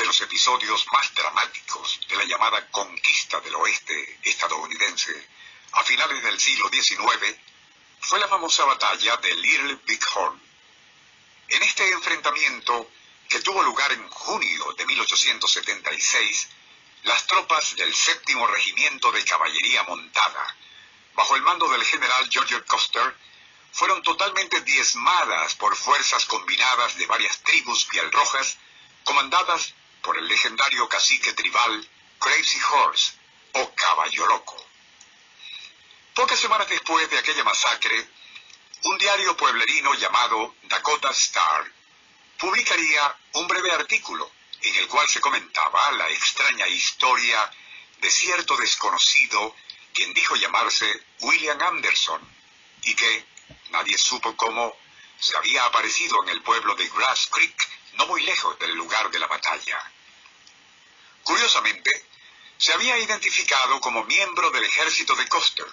De los episodios más dramáticos de la llamada conquista del oeste estadounidense a finales del siglo XIX fue la famosa batalla de Little Big Horn. En este enfrentamiento, que tuvo lugar en junio de 1876, las tropas del séptimo regimiento de caballería montada, bajo el mando del general George Custer, fueron totalmente diezmadas por fuerzas combinadas de varias tribus pielrojas, comandadas por el legendario cacique tribal Crazy Horse o Caballo Loco. Pocas semanas después de aquella masacre, un diario pueblerino llamado Dakota Star publicaría un breve artículo en el cual se comentaba la extraña historia de cierto desconocido quien dijo llamarse William Anderson y que nadie supo cómo se había aparecido en el pueblo de Grass Creek, no muy lejos del lugar de la batalla. Curiosamente, se había identificado como miembro del ejército de Custer,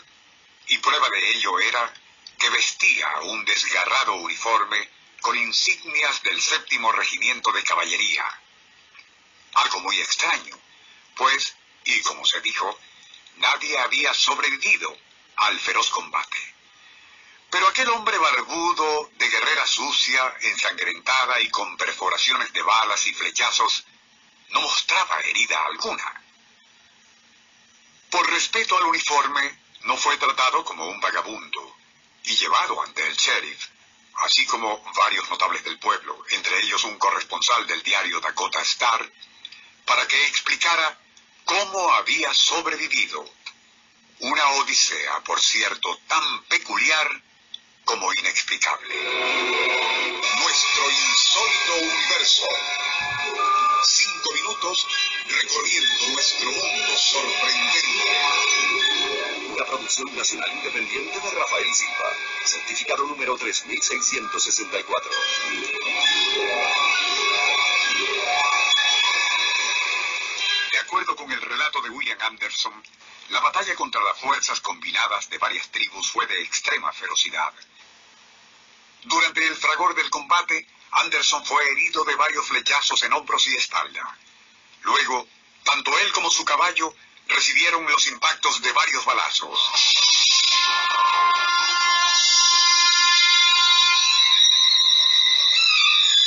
y prueba de ello era que vestía un desgarrado uniforme con insignias del séptimo regimiento de caballería. Algo muy extraño, pues, y como se dijo, nadie había sobrevivido al feroz combate. Pero aquel hombre barbudo, de guerrera sucia, ensangrentada y con perforaciones de balas y flechazos, no mostraba herida alguna. Por respeto al uniforme, no fue tratado como un vagabundo y llevado ante el sheriff, así como varios notables del pueblo, entre ellos un corresponsal del diario Dakota Star, para que explicara cómo había sobrevivido. Una odisea, por cierto, tan peculiar como inexplicable. Nuestro insólito universo. Cinco minutos recorriendo nuestro mundo sorprendente. Una producción nacional independiente de Rafael Silva. Certificado número 3664. De acuerdo con el relato de William Anderson, la batalla contra las fuerzas combinadas de varias tribus fue de extrema ferocidad. Durante el fragor del combate, Anderson fue herido de varios flechazos en hombros y espalda. Luego, tanto él como su caballo recibieron los impactos de varios balazos.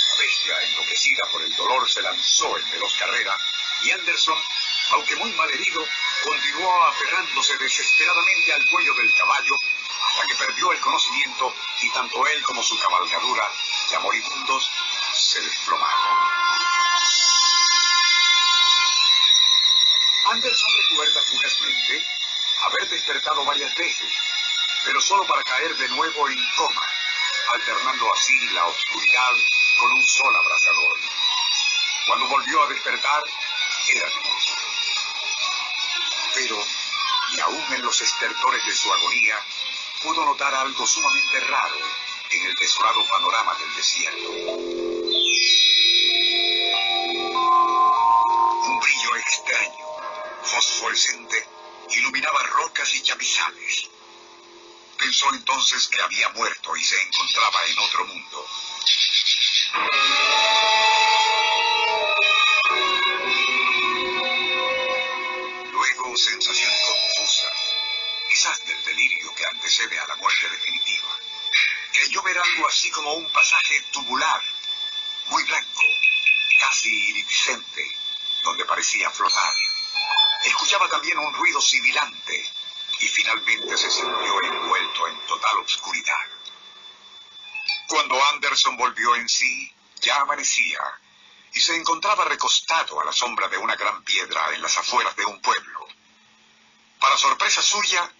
La bestia, enloquecida por el dolor, se lanzó en veloz carrera y Anderson, aunque muy mal herido, continuó aferrándose desesperadamente al cuello del caballo hasta que perdió el conocimiento y tanto él como su cabalgadura, ya moribundos, se desplomaron. Anderson recuerda fugazmente haber despertado varias veces, pero solo para caer de nuevo en coma, alternando así la oscuridad con un sol abrasador. Cuando volvió a despertar, era de. Pero, y aún en los estertores de su agonía, pudo notar algo sumamente raro en el desolado panorama del desierto. Un brillo extraño, fosforescente, iluminaba rocas y chamizales. Pensó entonces que había muerto y se encontraba en otro mundo. Muy blanco, casi iridiscente, donde parecía flotar. Escuchaba también un ruido sibilante y finalmente se sintió envuelto en total obscuridad. Cuando Anderson volvió en sí, ya amanecía y se encontraba recostado a la sombra de una gran piedra en las afueras de un pueblo. Para sorpresa suya,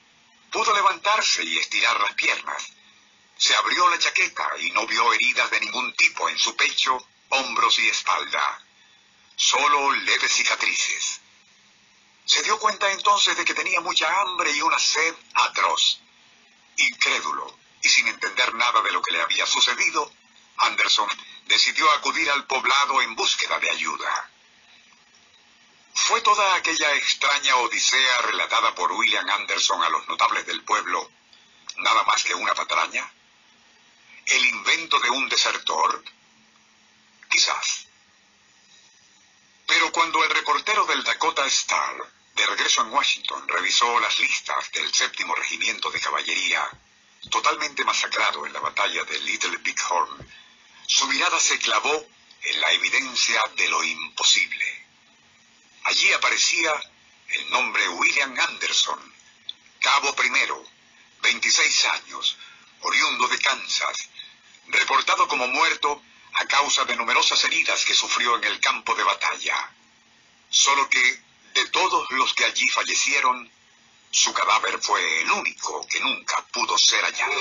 pudo levantarse y estirar las piernas. Se abrió la chaqueta y no vio heridas de ningún tipo en su pecho, hombros y espalda. solo leves cicatrices. Se dio cuenta entonces de que tenía mucha hambre y una sed atroz. Incrédulo y sin entender nada de lo que le había sucedido, Anderson decidió acudir al poblado en búsqueda de ayuda. ¿Fue toda aquella extraña odisea relatada por William Anderson a los notables del pueblo nada más que una patraña? ¿El invento de un desertor? Quizás. Pero cuando el reportero del Dakota Star, de regreso en Washington, revisó las listas del séptimo regimiento de caballería, totalmente masacrado en la batalla de Little Big Horn, su mirada se clavó en la evidencia de lo imposible. Allí aparecía el nombre William Anderson, cabo primero, 26 años, oriundo de Kansas, reportado como muerto a causa de numerosas heridas que sufrió en el campo de batalla. Solo que, de todos los que allí fallecieron, su cadáver fue el único que nunca pudo ser hallado.